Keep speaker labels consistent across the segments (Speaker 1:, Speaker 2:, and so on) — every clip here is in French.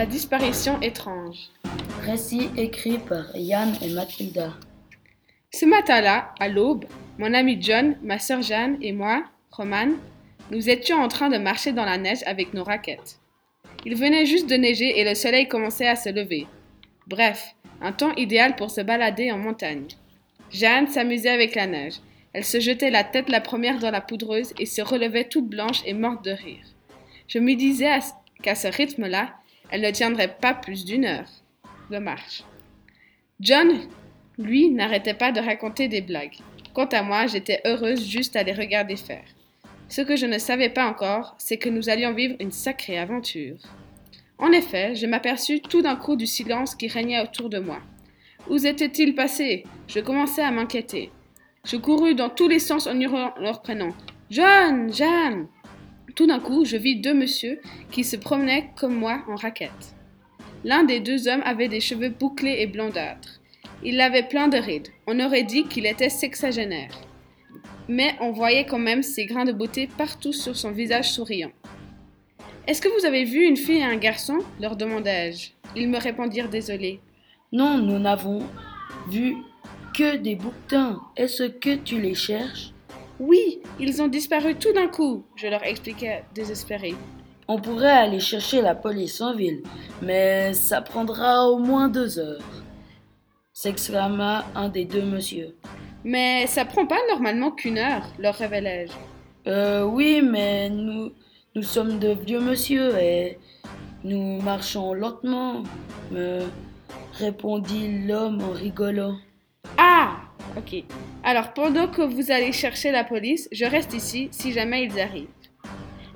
Speaker 1: La disparition étrange.
Speaker 2: Récit écrit par Yann et Mathilda.
Speaker 1: Ce matin-là, à l'aube, mon ami John, ma sœur Jeanne et moi, Roman, nous étions en train de marcher dans la neige avec nos raquettes. Il venait juste de neiger et le soleil commençait à se lever. Bref, un temps idéal pour se balader en montagne. Jeanne s'amusait avec la neige. Elle se jetait la tête la première dans la poudreuse et se relevait toute blanche et morte de rire. Je me disais qu'à ce rythme-là, elle ne tiendrait pas plus d'une heure de marche. John, lui, n'arrêtait pas de raconter des blagues. Quant à moi, j'étais heureuse juste à les regarder faire. Ce que je ne savais pas encore, c'est que nous allions vivre une sacrée aventure. En effet, je m'aperçus tout d'un coup du silence qui régnait autour de moi. Où étaient-ils passés Je commençai à m'inquiéter. Je courus dans tous les sens en hurlant leur prénom. John Jeanne Tout d'un coup, je vis deux messieurs qui se promenaient comme moi en raquette. L'un des deux hommes avait des cheveux bouclés et blondâtres. Il avait plein de rides. On aurait dit qu'il était sexagénaire mais on voyait quand même ses grains de beauté partout sur son visage souriant. Est-ce que vous avez vu une fille et un garçon? leur demandai-je. Ils me répondirent désolés.
Speaker 2: Non, nous n'avons vu que des bouquetins. Est-ce que tu les cherches?
Speaker 1: Oui, ils ont disparu tout d'un coup, je leur expliquai désespéré.
Speaker 2: On pourrait aller chercher la police en ville, mais ça prendra au moins deux heures, s'exclama un des deux messieurs.
Speaker 1: Mais ça prend pas normalement qu'une heure, leur révélai-je.
Speaker 2: Euh, oui, mais nous, nous sommes de vieux monsieur et nous marchons lentement, me répondit l'homme en rigolant.
Speaker 1: Ah, ok. Alors pendant que vous allez chercher la police, je reste ici si jamais ils arrivent.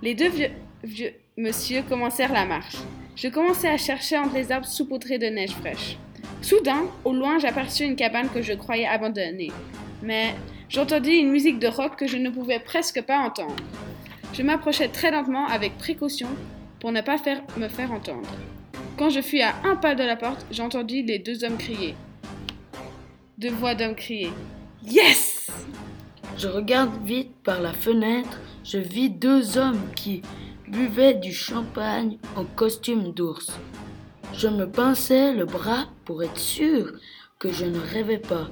Speaker 1: Les deux vieux, vieux monsieur commencèrent la marche. Je commençais à chercher entre les arbres saupoudrés de neige fraîche. Soudain, au loin, j'aperçus une cabane que je croyais abandonnée. Mais j'entendis une musique de rock que je ne pouvais presque pas entendre. Je m'approchais très lentement avec précaution pour ne pas me faire entendre. Quand je fus à un pas de la porte, j'entendis les deux hommes crier. Deux voix d'hommes crier. Yes!
Speaker 2: Je regarde vite par la fenêtre, je vis deux hommes qui buvaient du champagne en costume d'ours. Je me pinçais le bras pour être sûr que je ne rêvais pas.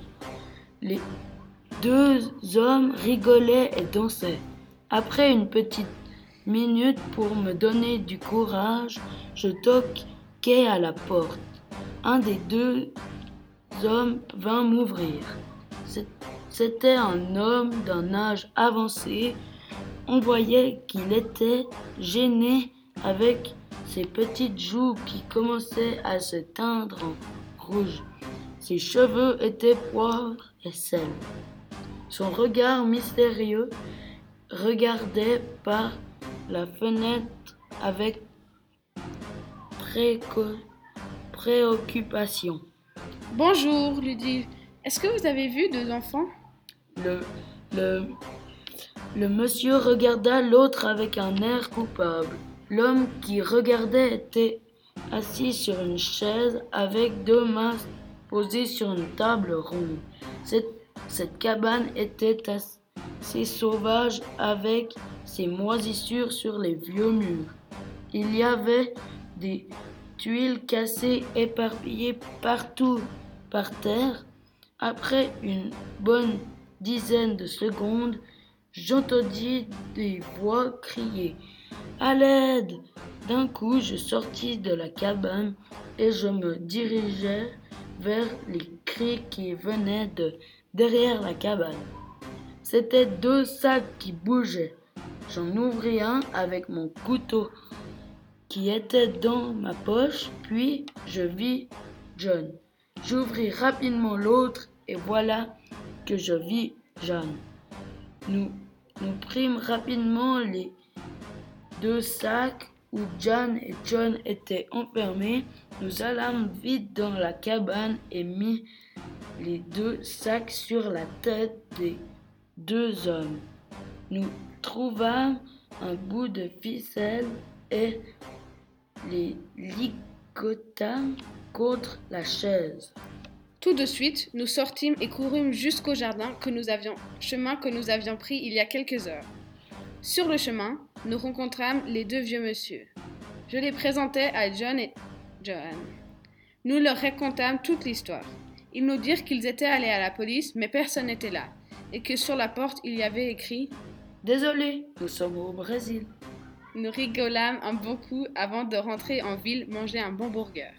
Speaker 2: Les deux hommes rigolaient et dansaient. Après une petite minute pour me donner du courage, je toquai à la porte. Un des deux vint m'ouvrir. C'était un homme d'un âge avancé. On voyait qu'il était gêné avec ses petites joues qui commençaient à se teindre en rouge. Ses cheveux étaient poivre et sel. Son regard mystérieux regardait par la fenêtre avec préoccupation.
Speaker 1: Bonjour, lui dit. Est-ce que vous avez vu deux enfants?
Speaker 2: Le, le, le monsieur regarda l'autre avec un air coupable. L'homme qui regardait était assis sur une chaise avec deux mains posées sur une table ronde. Cette, cabane était assez sauvage avec ses moisissures sur les vieux murs. Il y avait des tuiles cassées éparpillées partout par terre. Après une bonne dizaine de secondes, j'entendis des voix crier à l'aide D'un coup, je sortis de la cabane et je me dirigeais vers les cris qui venaient de derrière la cabane. C'étaient deux sacs qui bougeaient. J'en ouvris un avec mon couteau était dans ma poche, puis je vis John. J'ouvris rapidement l'autre et voilà que je vis John. Nous, nous prîmes rapidement les deux sacs où John et John étaient enfermés. Nous allâmes vite dans la cabane et mis les deux sacs sur la tête des deux hommes. Nous trouvâmes un bout de ficelle et les ligota contre la chaise.
Speaker 1: Tout de suite, nous sortîmes et courûmes jusqu'au jardin que nous avions, chemin que nous avions pris il y a quelques heures. Sur le chemin, nous rencontrâmes les deux vieux monsieur. Je les présentai à John et Johan. Nous leur racontâmes toute l'histoire. Ils nous dirent qu'ils étaient allés à la police, mais personne n'était là, et que sur la porte il y avait écrit
Speaker 2: Désolé, nous sommes au Brésil.
Speaker 1: Nous rigolâmes un bon coup avant de rentrer en ville manger un bon burger.